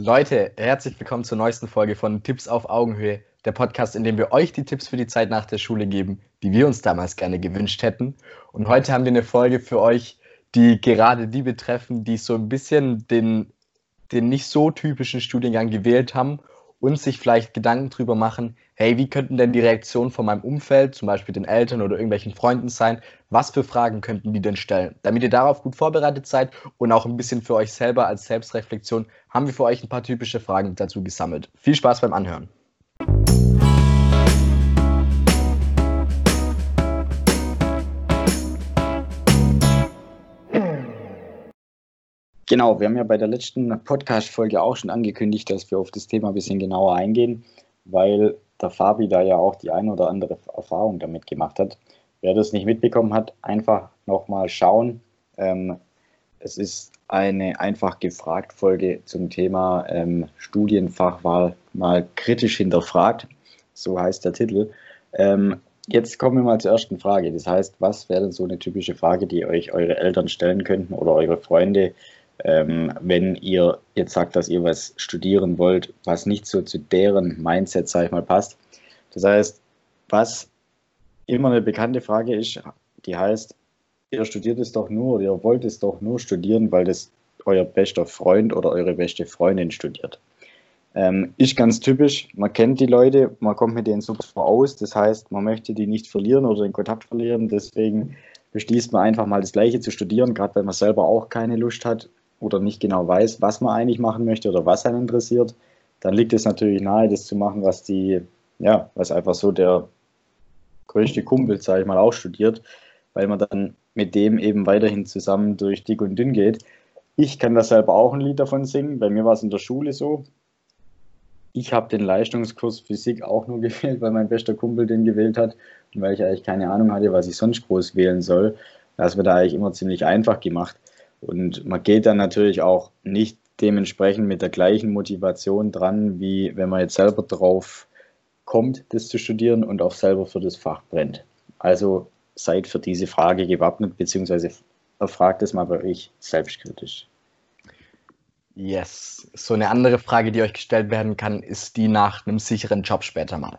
Leute, herzlich willkommen zur neuesten Folge von Tipps auf Augenhöhe, der Podcast, in dem wir euch die Tipps für die Zeit nach der Schule geben, die wir uns damals gerne gewünscht hätten. Und heute haben wir eine Folge für euch, die gerade die betreffen, die so ein bisschen den, den nicht so typischen Studiengang gewählt haben und sich vielleicht Gedanken drüber machen, hey, wie könnten denn die Reaktionen von meinem Umfeld, zum Beispiel den Eltern oder irgendwelchen Freunden sein? Was für Fragen könnten die denn stellen? Damit ihr darauf gut vorbereitet seid und auch ein bisschen für euch selber als Selbstreflexion, haben wir für euch ein paar typische Fragen dazu gesammelt. Viel Spaß beim Anhören. Genau, wir haben ja bei der letzten Podcast-Folge auch schon angekündigt, dass wir auf das Thema ein bisschen genauer eingehen, weil der Fabi da ja auch die ein oder andere Erfahrung damit gemacht hat. Wer das nicht mitbekommen hat, einfach nochmal schauen. Ähm, es ist eine einfach gefragt Folge zum Thema ähm, Studienfachwahl mal kritisch hinterfragt. So heißt der Titel. Ähm, jetzt kommen wir mal zur ersten Frage. Das heißt, was wäre denn so eine typische Frage, die euch eure Eltern stellen könnten oder eure Freunde, ähm, wenn ihr jetzt sagt, dass ihr was studieren wollt, was nicht so zu deren Mindset, sag ich mal, passt. Das heißt, was immer eine bekannte Frage ist, die heißt, ihr studiert es doch nur ihr wollt es doch nur studieren, weil das euer bester Freund oder eure beste Freundin studiert. Ähm, ist ganz typisch, man kennt die Leute, man kommt mit denen super aus, das heißt, man möchte die nicht verlieren oder den Kontakt verlieren, deswegen beschließt man einfach mal das Gleiche zu studieren, gerade wenn man selber auch keine Lust hat, oder nicht genau weiß, was man eigentlich machen möchte oder was einen interessiert, dann liegt es natürlich nahe, das zu machen, was die, ja, was einfach so der größte Kumpel, sage ich mal, auch studiert, weil man dann mit dem eben weiterhin zusammen durch dick und dünn geht. Ich kann selber auch ein Lied davon singen. Bei mir war es in der Schule so. Ich habe den Leistungskurs Physik auch nur gewählt, weil mein bester Kumpel den gewählt hat und weil ich eigentlich keine Ahnung hatte, was ich sonst groß wählen soll. Das wird da eigentlich immer ziemlich einfach gemacht. Und man geht dann natürlich auch nicht dementsprechend mit der gleichen Motivation dran, wie wenn man jetzt selber drauf kommt, das zu studieren und auch selber für das Fach brennt. Also seid für diese Frage gewappnet, beziehungsweise erfragt es mal bei euch selbstkritisch. Yes. So eine andere Frage, die euch gestellt werden kann, ist die nach einem sicheren Job später mal.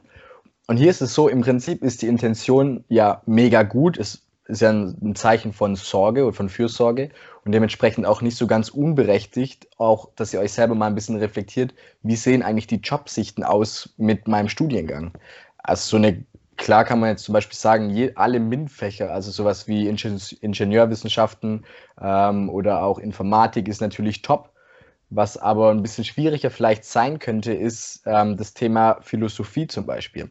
Und hier ist es so, im Prinzip ist die Intention ja mega gut. Es ist ja ein, Zeichen von Sorge und von Fürsorge und dementsprechend auch nicht so ganz unberechtigt, auch, dass ihr euch selber mal ein bisschen reflektiert, wie sehen eigentlich die Jobsichten aus mit meinem Studiengang? Also so eine, klar kann man jetzt zum Beispiel sagen, je, alle MINT-Fächer, also sowas wie Ingenieurwissenschaften ähm, oder auch Informatik ist natürlich top. Was aber ein bisschen schwieriger vielleicht sein könnte, ist ähm, das Thema Philosophie zum Beispiel.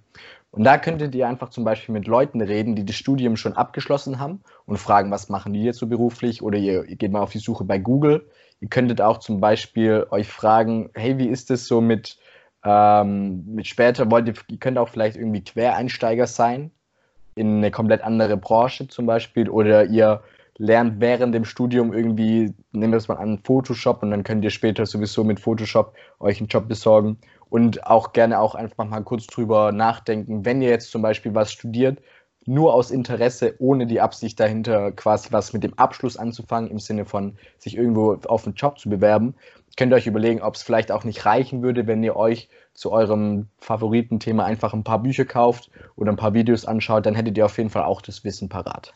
Und da könntet ihr einfach zum Beispiel mit Leuten reden, die das Studium schon abgeschlossen haben und fragen, was machen die jetzt so beruflich? Oder ihr, ihr geht mal auf die Suche bei Google. Ihr könntet auch zum Beispiel euch fragen, hey, wie ist es so mit, ähm, mit später, wollt ihr, ihr könnt auch vielleicht irgendwie Quereinsteiger sein in eine komplett andere Branche zum Beispiel. Oder ihr lernt während dem Studium irgendwie, nehmen wir es mal an, Photoshop und dann könnt ihr später sowieso mit Photoshop euch einen Job besorgen und auch gerne auch einfach mal kurz drüber nachdenken, wenn ihr jetzt zum Beispiel was studiert, nur aus Interesse, ohne die Absicht dahinter, quasi was mit dem Abschluss anzufangen, im Sinne von sich irgendwo auf einen Job zu bewerben, könnt ihr euch überlegen, ob es vielleicht auch nicht reichen würde, wenn ihr euch zu eurem Favoritenthema einfach ein paar Bücher kauft oder ein paar Videos anschaut, dann hättet ihr auf jeden Fall auch das Wissen parat.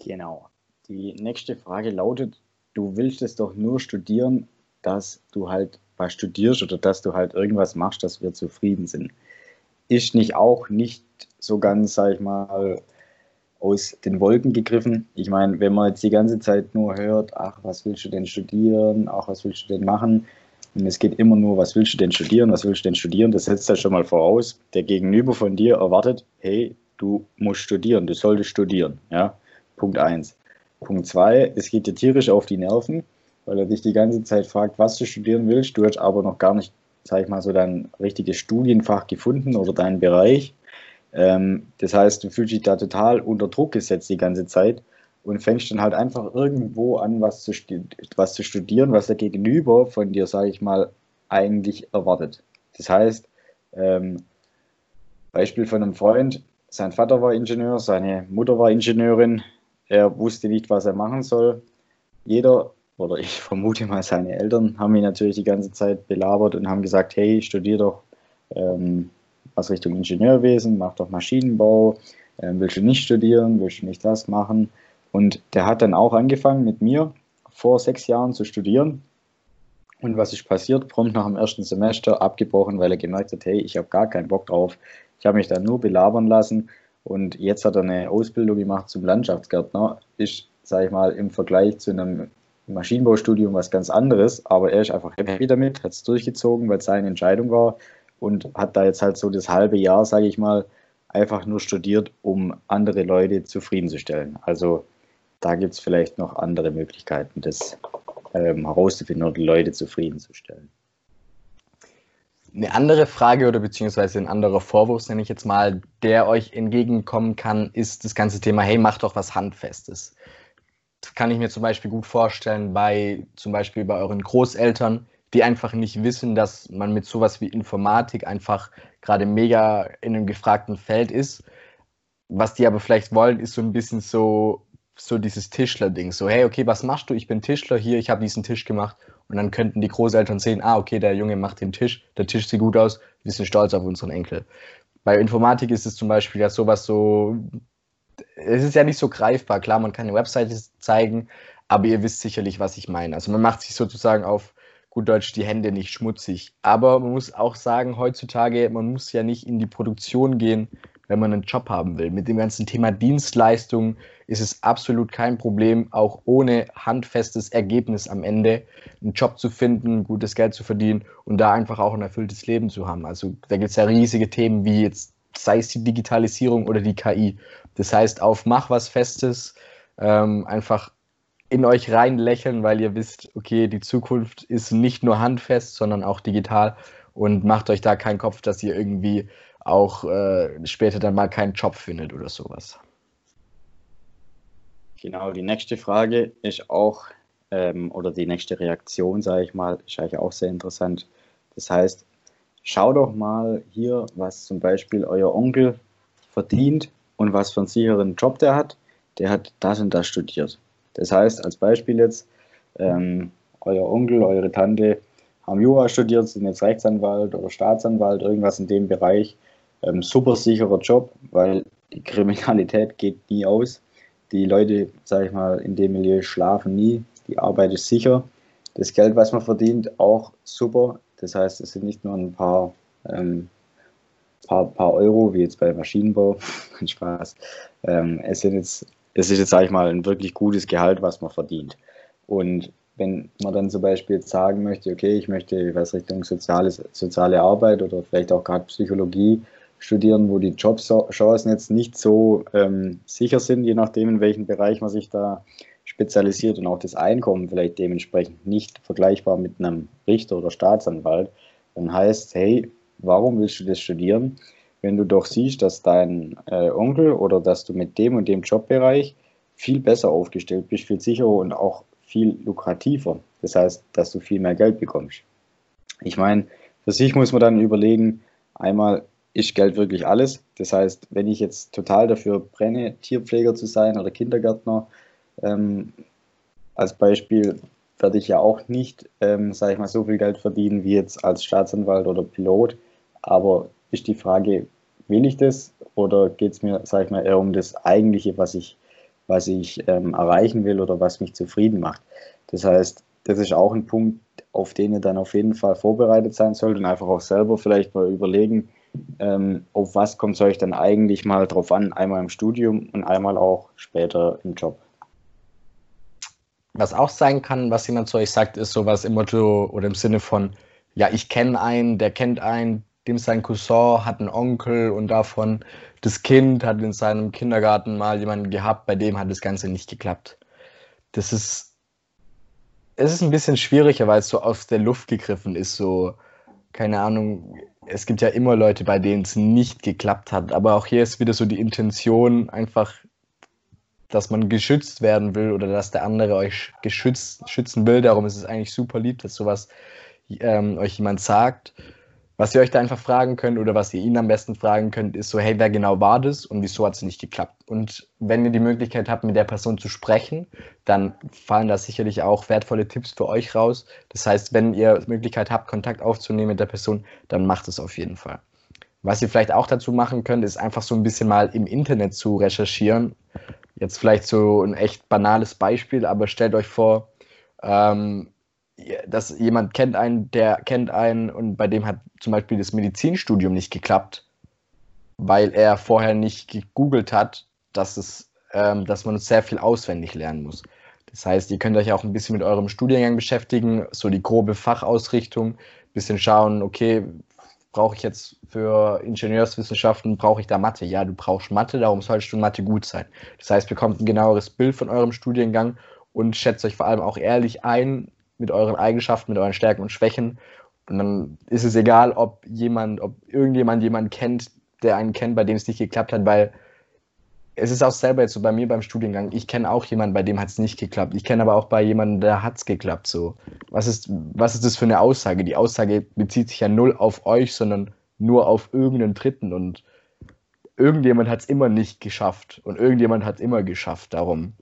Genau. Die nächste Frage lautet, du willst es doch nur studieren, dass du halt was studierst oder dass du halt irgendwas machst, dass wir zufrieden sind. Ist nicht auch nicht so ganz, sag ich mal, aus den Wolken gegriffen. Ich meine, wenn man jetzt die ganze Zeit nur hört, ach, was willst du denn studieren, ach, was willst du denn machen? Und es geht immer nur, was willst du denn studieren, was willst du denn studieren? Das setzt ja schon mal voraus. Der Gegenüber von dir erwartet, hey, du musst studieren, du solltest studieren. Ja? Punkt 1. Punkt 2, es geht dir tierisch auf die Nerven, weil er dich die ganze Zeit fragt, was du studieren willst. Du hast aber noch gar nicht, sag ich mal, so dein richtiges Studienfach gefunden oder deinen Bereich. Ähm, das heißt, du fühlst dich da total unter Druck gesetzt die ganze Zeit und fängst dann halt einfach irgendwo an, was zu, was zu studieren, was der Gegenüber von dir, sage ich mal, eigentlich erwartet. Das heißt, ähm, Beispiel von einem Freund, sein Vater war Ingenieur, seine Mutter war Ingenieurin, er wusste nicht, was er machen soll. Jeder oder ich vermute mal seine Eltern, haben ihn natürlich die ganze Zeit belabert und haben gesagt, hey, studier doch ähm, was Richtung Ingenieurwesen, mach doch Maschinenbau, ähm, willst du nicht studieren, willst du nicht das machen? Und der hat dann auch angefangen mit mir vor sechs Jahren zu studieren. Und was ist passiert? Prompt nach dem ersten Semester abgebrochen, weil er gemerkt hat, hey, ich habe gar keinen Bock drauf. Ich habe mich da nur belabern lassen. Und jetzt hat er eine Ausbildung gemacht zum Landschaftsgärtner. Ist, sage ich mal, im Vergleich zu einem Maschinenbaustudium was ganz anderes. Aber er ist einfach happy damit, hat es durchgezogen, weil es seine Entscheidung war. Und hat da jetzt halt so das halbe Jahr, sage ich mal, einfach nur studiert, um andere Leute zufriedenzustellen. Also da gibt es vielleicht noch andere Möglichkeiten, das ähm, herauszufinden oder die Leute zufriedenzustellen. Eine andere Frage oder beziehungsweise ein anderer Vorwurf, nenne ich jetzt mal, der euch entgegenkommen kann, ist das ganze Thema, hey, mach doch was Handfestes. Kann ich mir zum Beispiel gut vorstellen bei zum Beispiel bei euren Großeltern, die einfach nicht wissen, dass man mit sowas wie Informatik einfach gerade mega in einem gefragten Feld ist. Was die aber vielleicht wollen, ist so ein bisschen so, so dieses Tischler-Ding. So, hey, okay, was machst du? Ich bin Tischler hier, ich habe diesen Tisch gemacht. Und dann könnten die Großeltern sehen, ah, okay, der Junge macht den Tisch, der Tisch sieht gut aus, wir sind stolz auf unseren Enkel. Bei Informatik ist es zum Beispiel ja sowas so, es ist ja nicht so greifbar. Klar, man kann eine Webseite zeigen, aber ihr wisst sicherlich, was ich meine. Also man macht sich sozusagen auf gut Deutsch die Hände nicht schmutzig. Aber man muss auch sagen, heutzutage, man muss ja nicht in die Produktion gehen, wenn man einen Job haben will. Mit dem ganzen Thema Dienstleistung ist es absolut kein Problem, auch ohne handfestes Ergebnis am Ende einen Job zu finden, gutes Geld zu verdienen und da einfach auch ein erfülltes Leben zu haben. Also da gibt es ja riesige Themen wie jetzt, sei es die Digitalisierung oder die KI. Das heißt, auf mach was Festes, ähm, einfach in euch rein lächeln, weil ihr wisst, okay, die Zukunft ist nicht nur handfest, sondern auch digital und macht euch da keinen Kopf, dass ihr irgendwie auch äh, später dann mal keinen Job findet oder sowas. Genau, die nächste Frage ist auch, ähm, oder die nächste Reaktion, sage ich mal, ist eigentlich auch sehr interessant. Das heißt, schau doch mal hier, was zum Beispiel euer Onkel verdient und was für einen sicheren Job der hat. Der hat das und das studiert. Das heißt, als Beispiel jetzt, ähm, euer Onkel, eure Tante haben Jura studiert, sind jetzt Rechtsanwalt oder Staatsanwalt, irgendwas in dem Bereich. Ähm, super sicherer Job, weil die Kriminalität geht nie aus. Die Leute, sage ich mal, in dem Milieu schlafen nie. Die Arbeit ist sicher. Das Geld, was man verdient, auch super. Das heißt, es sind nicht nur ein paar, ähm, paar, paar Euro, wie jetzt bei Maschinenbau. Spaß. Ähm, es sind jetzt das ist jetzt, sage ich mal, ein wirklich gutes Gehalt, was man verdient. Und wenn man dann zum Beispiel jetzt sagen möchte, okay, ich möchte was Richtung soziales, soziale Arbeit oder vielleicht auch gerade Psychologie studieren, wo die Jobchancen jetzt nicht so ähm, sicher sind, je nachdem, in welchem Bereich man sich da spezialisiert und auch das Einkommen vielleicht dementsprechend nicht vergleichbar mit einem Richter oder Staatsanwalt, dann heißt, hey, warum willst du das studieren? wenn du doch siehst, dass dein äh, Onkel oder dass du mit dem und dem Jobbereich viel besser aufgestellt bist, viel sicherer und auch viel lukrativer. Das heißt, dass du viel mehr Geld bekommst. Ich meine, für sich muss man dann überlegen, einmal ist Geld wirklich alles. Das heißt, wenn ich jetzt total dafür brenne, Tierpfleger zu sein oder Kindergärtner, ähm, als Beispiel werde ich ja auch nicht, ähm, sage ich mal, so viel Geld verdienen wie jetzt als Staatsanwalt oder Pilot. Aber ist die Frage, will ich das oder geht es mir, sage ich mal, eher um das Eigentliche, was ich, was ich ähm, erreichen will oder was mich zufrieden macht. Das heißt, das ist auch ein Punkt, auf den ihr dann auf jeden Fall vorbereitet sein sollt und einfach auch selber vielleicht mal überlegen, ähm, auf was kommt es euch dann eigentlich mal drauf an, einmal im Studium und einmal auch später im Job. Was auch sein kann, was jemand zu euch sagt, ist sowas im Motto oder im Sinne von, ja, ich kenne einen, der kennt einen, dem sein Cousin hat einen Onkel und davon das Kind hat in seinem Kindergarten mal jemanden gehabt, bei dem hat das Ganze nicht geklappt. Das ist, es ist ein bisschen schwieriger, weil es so aus der Luft gegriffen ist, so, keine Ahnung, es gibt ja immer Leute, bei denen es nicht geklappt hat, aber auch hier ist wieder so die Intention einfach, dass man geschützt werden will oder dass der andere euch geschützt, schützen will. Darum ist es eigentlich super lieb, dass sowas ähm, euch jemand sagt. Was ihr euch da einfach fragen könnt oder was ihr ihn am besten fragen könnt, ist so, hey, wer genau war das und wieso hat es nicht geklappt? Und wenn ihr die Möglichkeit habt, mit der Person zu sprechen, dann fallen da sicherlich auch wertvolle Tipps für euch raus. Das heißt, wenn ihr die Möglichkeit habt, Kontakt aufzunehmen mit der Person, dann macht es auf jeden Fall. Was ihr vielleicht auch dazu machen könnt, ist einfach so ein bisschen mal im Internet zu recherchieren. Jetzt vielleicht so ein echt banales Beispiel, aber stellt euch vor, ähm, dass jemand kennt einen, der kennt einen und bei dem hat zum Beispiel das Medizinstudium nicht geklappt, weil er vorher nicht gegoogelt hat, dass, es, ähm, dass man sehr viel auswendig lernen muss. Das heißt, ihr könnt euch auch ein bisschen mit eurem Studiengang beschäftigen, so die grobe Fachausrichtung, ein bisschen schauen, okay, brauche ich jetzt für Ingenieurswissenschaften, brauche ich da Mathe? Ja, du brauchst Mathe, darum sollst du Mathe gut sein. Das heißt, bekommt ein genaueres Bild von eurem Studiengang und schätzt euch vor allem auch ehrlich ein, mit euren Eigenschaften, mit euren Stärken und Schwächen. Und dann ist es egal, ob jemand, ob irgendjemand jemanden kennt, der einen kennt, bei dem es nicht geklappt hat, weil es ist auch selber jetzt so bei mir beim Studiengang, ich kenne auch jemanden, bei dem hat es nicht geklappt. Ich kenne aber auch bei jemandem, der hat es geklappt. So. Was, ist, was ist das für eine Aussage? Die Aussage bezieht sich ja null auf euch, sondern nur auf irgendeinen Dritten. Und irgendjemand hat es immer nicht geschafft. Und irgendjemand hat es immer geschafft. Darum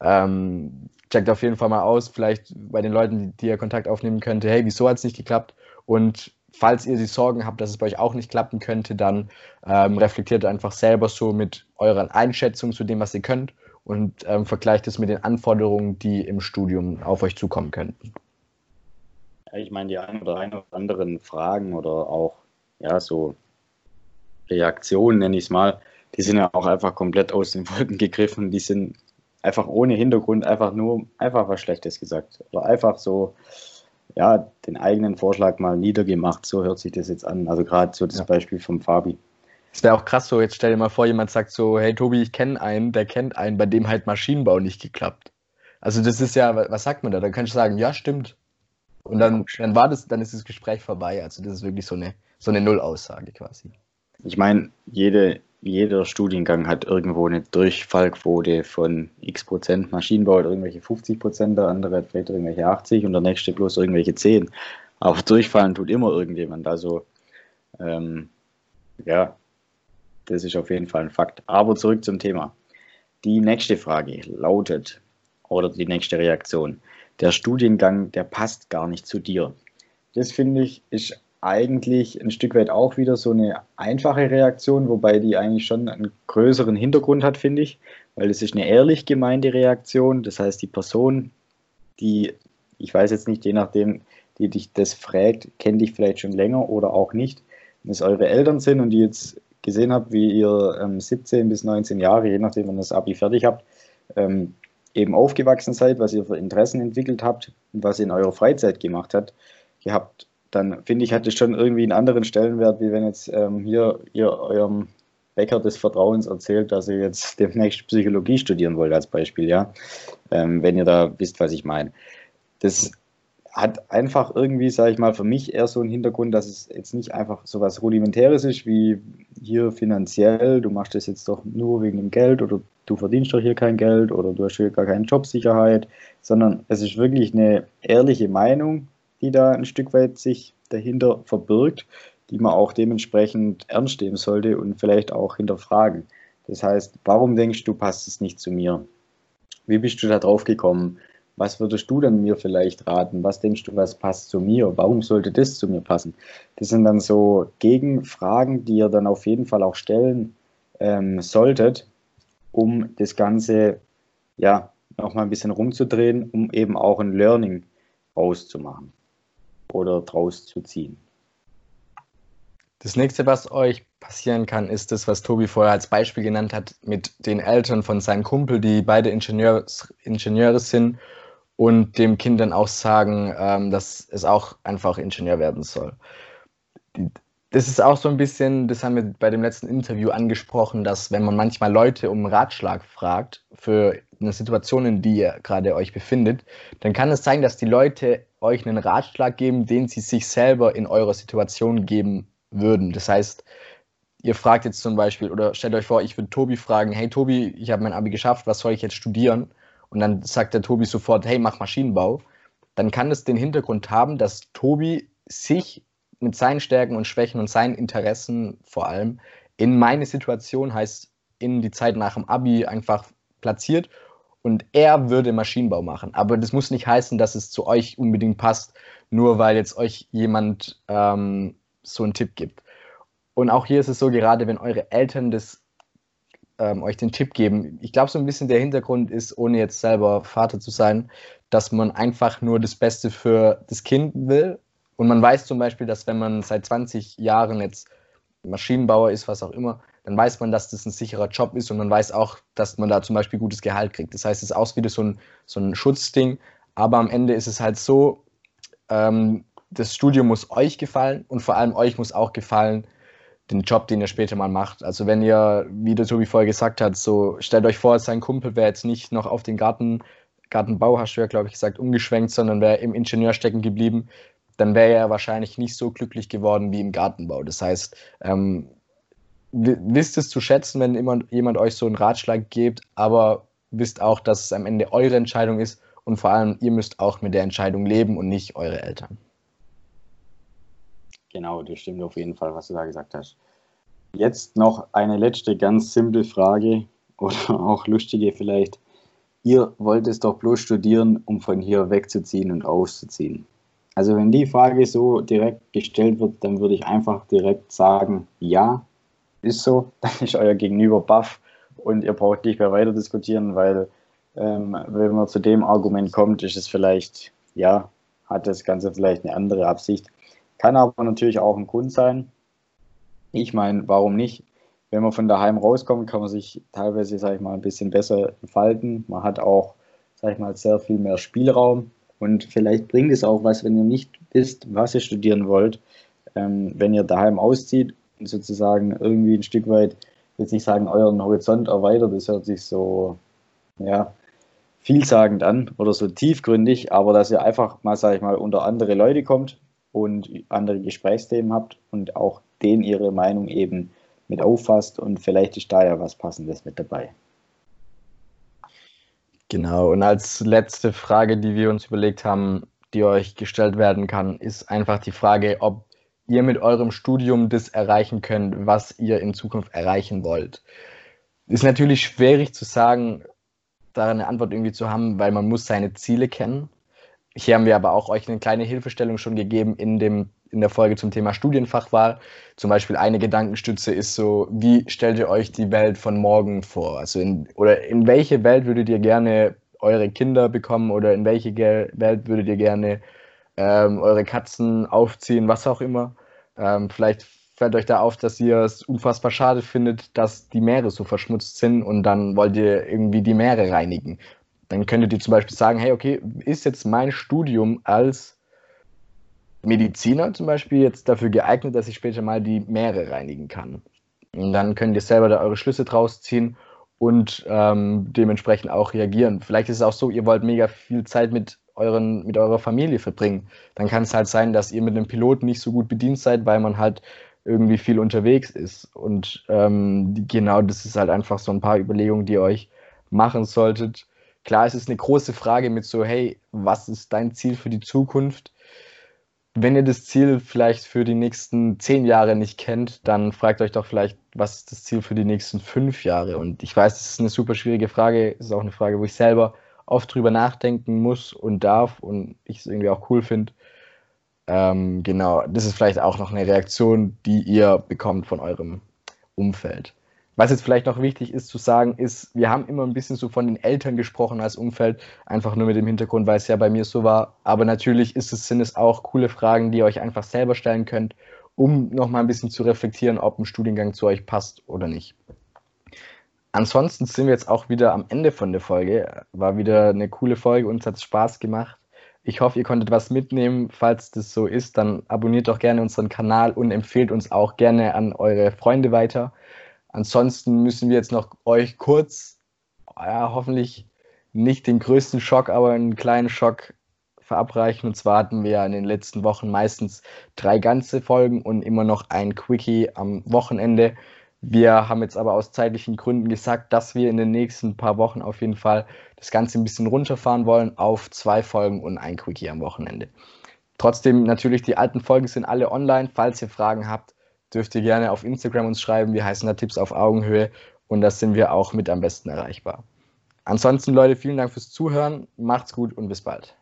ähm, checkt auf jeden Fall mal aus, vielleicht bei den Leuten, die, ihr Kontakt aufnehmen könnte, hey, wieso hat es nicht geklappt? Und falls ihr die Sorgen habt, dass es bei euch auch nicht klappen könnte, dann ähm, reflektiert einfach selber so mit euren Einschätzungen zu dem, was ihr könnt und ähm, vergleicht es mit den Anforderungen, die im Studium auf euch zukommen könnten. ich meine, die ein oder anderen Fragen oder auch ja, so Reaktionen, nenne ich es mal, die sind ja auch einfach komplett aus den Wolken gegriffen. Die sind einfach ohne Hintergrund einfach nur einfach was Schlechtes gesagt. Oder einfach so, ja, den eigenen Vorschlag mal niedergemacht. So hört sich das jetzt an. Also gerade so das ja. Beispiel vom Fabi. Es wäre auch krass so, jetzt stell dir mal vor, jemand sagt so, hey Tobi, ich kenne einen, der kennt einen, bei dem halt Maschinenbau nicht geklappt. Also das ist ja, was sagt man da? Dann kannst du sagen, ja, stimmt. Und dann, dann war das, dann ist das Gespräch vorbei. Also das ist wirklich so eine, so eine Nullaussage quasi. Ich meine, jede, jeder Studiengang hat irgendwo eine Durchfallquote von x Prozent. Maschinenbau hat irgendwelche 50 Prozent, der andere hat vielleicht irgendwelche 80 und der nächste bloß irgendwelche 10. Aber durchfallen tut immer irgendjemand. Also, ähm, ja, das ist auf jeden Fall ein Fakt. Aber zurück zum Thema. Die nächste Frage lautet, oder die nächste Reaktion, der Studiengang, der passt gar nicht zu dir. Das finde ich, ist eigentlich ein Stück weit auch wieder so eine einfache Reaktion, wobei die eigentlich schon einen größeren Hintergrund hat, finde ich, weil es ist eine ehrlich gemeinte Reaktion. Das heißt, die Person, die, ich weiß jetzt nicht, je nachdem, die dich das fragt, kennt dich vielleicht schon länger oder auch nicht. Wenn es eure Eltern sind und die jetzt gesehen habt, wie ihr ähm, 17 bis 19 Jahre, je nachdem, wann das Abi fertig habt, ähm, eben aufgewachsen seid, was ihr für Interessen entwickelt habt und was ihr in eurer Freizeit gemacht habt, gehabt dann finde ich, hat es schon irgendwie einen anderen Stellenwert, wie wenn jetzt ähm, hier ihr eurem Bäcker des Vertrauens erzählt, dass ihr jetzt demnächst Psychologie studieren wollt, als Beispiel, ja. Ähm, wenn ihr da wisst, was ich meine. Das hat einfach irgendwie, sage ich mal, für mich eher so einen Hintergrund, dass es jetzt nicht einfach so was Rudimentäres ist, wie hier finanziell, du machst das jetzt doch nur wegen dem Geld oder du verdienst doch hier kein Geld oder du hast hier gar keine Jobsicherheit, sondern es ist wirklich eine ehrliche Meinung, die da ein Stück weit sich dahinter verbirgt, die man auch dementsprechend ernst nehmen sollte und vielleicht auch hinterfragen. Das heißt, warum denkst du, passt es nicht zu mir? Wie bist du da drauf gekommen? Was würdest du dann mir vielleicht raten? Was denkst du, was passt zu mir? Warum sollte das zu mir passen? Das sind dann so Gegenfragen, die ihr dann auf jeden Fall auch stellen ähm, solltet, um das Ganze ja nochmal ein bisschen rumzudrehen, um eben auch ein Learning rauszumachen oder draus zu ziehen. Das nächste, was euch passieren kann, ist das, was Tobi vorher als Beispiel genannt hat, mit den Eltern von seinem Kumpel, die beide Ingenieurs, Ingenieure sind und dem Kind dann auch sagen, ähm, dass es auch einfach Ingenieur werden soll. Das ist auch so ein bisschen, das haben wir bei dem letzten Interview angesprochen, dass wenn man manchmal Leute um Ratschlag fragt für eine Situation, in die ihr gerade euch befindet, dann kann es sein, dass die Leute euch einen Ratschlag geben, den sie sich selber in eurer Situation geben würden. Das heißt, ihr fragt jetzt zum Beispiel, oder stellt euch vor, ich würde Tobi fragen, hey Tobi, ich habe mein Abi geschafft, was soll ich jetzt studieren? Und dann sagt der Tobi sofort, hey, mach Maschinenbau. Dann kann es den Hintergrund haben, dass Tobi sich mit seinen Stärken und Schwächen und seinen Interessen vor allem in meine Situation, heißt in die Zeit nach dem Abi einfach platziert und er würde Maschinenbau machen. Aber das muss nicht heißen, dass es zu euch unbedingt passt, nur weil jetzt euch jemand ähm, so einen Tipp gibt. Und auch hier ist es so, gerade wenn eure Eltern das ähm, euch den Tipp geben, ich glaube, so ein bisschen der Hintergrund ist, ohne jetzt selber Vater zu sein, dass man einfach nur das Beste für das Kind will. Und man weiß zum Beispiel, dass wenn man seit 20 Jahren jetzt Maschinenbauer ist, was auch immer, dann weiß man, dass das ein sicherer Job ist und man weiß auch, dass man da zum Beispiel gutes Gehalt kriegt. Das heißt, es ist auch wieder so ein, so ein Schutzding. Aber am Ende ist es halt so, ähm, das Studium muss euch gefallen und vor allem euch muss auch gefallen, den Job, den ihr später mal macht. Also wenn ihr, wie der Tobi vorher gesagt hat, so stellt euch vor, sein Kumpel wäre jetzt nicht noch auf den Garten, Gartenbau, hast du ja, glaube ich, gesagt, umgeschwenkt, sondern wäre im Ingenieur stecken geblieben, dann wäre er wahrscheinlich nicht so glücklich geworden wie im Gartenbau. Das heißt, ähm, wisst es zu schätzen, wenn jemand, jemand euch so einen Ratschlag gibt, aber wisst auch, dass es am Ende eure Entscheidung ist und vor allem ihr müsst auch mit der Entscheidung leben und nicht eure Eltern. Genau, das stimmt auf jeden Fall, was du da gesagt hast. Jetzt noch eine letzte ganz simple Frage oder auch lustige vielleicht. Ihr wollt es doch bloß studieren, um von hier wegzuziehen und auszuziehen. Also wenn die Frage so direkt gestellt wird, dann würde ich einfach direkt sagen, ja, ist so. Dann ist euer Gegenüber baff und ihr braucht nicht mehr weiter diskutieren, weil ähm, wenn man zu dem Argument kommt, ist es vielleicht, ja, hat das Ganze vielleicht eine andere Absicht. Kann aber natürlich auch ein Grund sein. Ich meine, warum nicht? Wenn man von daheim rauskommt, kann man sich teilweise, sag ich mal, ein bisschen besser entfalten. Man hat auch, sag ich mal, sehr viel mehr Spielraum. Und vielleicht bringt es auch was, wenn ihr nicht wisst, was ihr studieren wollt. Ähm, wenn ihr daheim auszieht sozusagen irgendwie ein Stück weit, jetzt nicht sagen, euren Horizont erweitert, das hört sich so, ja, vielsagend an oder so tiefgründig, aber dass ihr einfach mal, sag ich mal, unter andere Leute kommt, und andere Gesprächsthemen habt und auch denen ihre Meinung eben mit auffasst und vielleicht ist da ja was Passendes mit dabei. Genau, und als letzte Frage, die wir uns überlegt haben, die euch gestellt werden kann, ist einfach die Frage, ob ihr mit eurem Studium das erreichen könnt, was ihr in Zukunft erreichen wollt. Ist natürlich schwierig zu sagen, da eine Antwort irgendwie zu haben, weil man muss seine Ziele kennen. Hier haben wir aber auch euch eine kleine Hilfestellung schon gegeben in, dem, in der Folge zum Thema Studienfachwahl. Zum Beispiel eine Gedankenstütze ist so, wie stellt ihr euch die Welt von morgen vor? Also in, oder in welche Welt würdet ihr gerne eure Kinder bekommen oder in welche Welt würdet ihr gerne ähm, eure Katzen aufziehen, was auch immer? Ähm, vielleicht fällt euch da auf, dass ihr es unfassbar schade findet, dass die Meere so verschmutzt sind und dann wollt ihr irgendwie die Meere reinigen. Dann könntet ihr zum Beispiel sagen, hey, okay, ist jetzt mein Studium als Mediziner zum Beispiel jetzt dafür geeignet, dass ich später mal die Meere reinigen kann? Und dann könnt ihr selber da eure Schlüsse draus ziehen und ähm, dementsprechend auch reagieren. Vielleicht ist es auch so, ihr wollt mega viel Zeit mit, euren, mit eurer Familie verbringen. Dann kann es halt sein, dass ihr mit einem Piloten nicht so gut bedient seid, weil man halt irgendwie viel unterwegs ist. Und ähm, genau das ist halt einfach so ein paar Überlegungen, die ihr euch machen solltet. Klar, es ist eine große Frage mit so, hey, was ist dein Ziel für die Zukunft? Wenn ihr das Ziel vielleicht für die nächsten zehn Jahre nicht kennt, dann fragt euch doch vielleicht, was ist das Ziel für die nächsten fünf Jahre? Und ich weiß, das ist eine super schwierige Frage. Es ist auch eine Frage, wo ich selber oft drüber nachdenken muss und darf und ich es irgendwie auch cool finde. Ähm, genau, das ist vielleicht auch noch eine Reaktion, die ihr bekommt von eurem Umfeld. Was jetzt vielleicht noch wichtig ist zu sagen, ist, wir haben immer ein bisschen so von den Eltern gesprochen als Umfeld, einfach nur mit dem Hintergrund, weil es ja bei mir so war. Aber natürlich ist es, sind es auch coole Fragen, die ihr euch einfach selber stellen könnt, um nochmal ein bisschen zu reflektieren, ob ein Studiengang zu euch passt oder nicht. Ansonsten sind wir jetzt auch wieder am Ende von der Folge. War wieder eine coole Folge, uns hat es Spaß gemacht. Ich hoffe, ihr konntet was mitnehmen. Falls das so ist, dann abonniert doch gerne unseren Kanal und empfehlt uns auch gerne an eure Freunde weiter. Ansonsten müssen wir jetzt noch euch kurz, ja, hoffentlich nicht den größten Schock, aber einen kleinen Schock verabreichen. Und zwar hatten wir in den letzten Wochen meistens drei ganze Folgen und immer noch ein Quickie am Wochenende. Wir haben jetzt aber aus zeitlichen Gründen gesagt, dass wir in den nächsten paar Wochen auf jeden Fall das Ganze ein bisschen runterfahren wollen auf zwei Folgen und ein Quickie am Wochenende. Trotzdem natürlich, die alten Folgen sind alle online. Falls ihr Fragen habt, dürft ihr gerne auf Instagram uns schreiben. Wir heißen da Tipps auf Augenhöhe und das sind wir auch mit am besten erreichbar. Ansonsten, Leute, vielen Dank fürs Zuhören. Macht's gut und bis bald.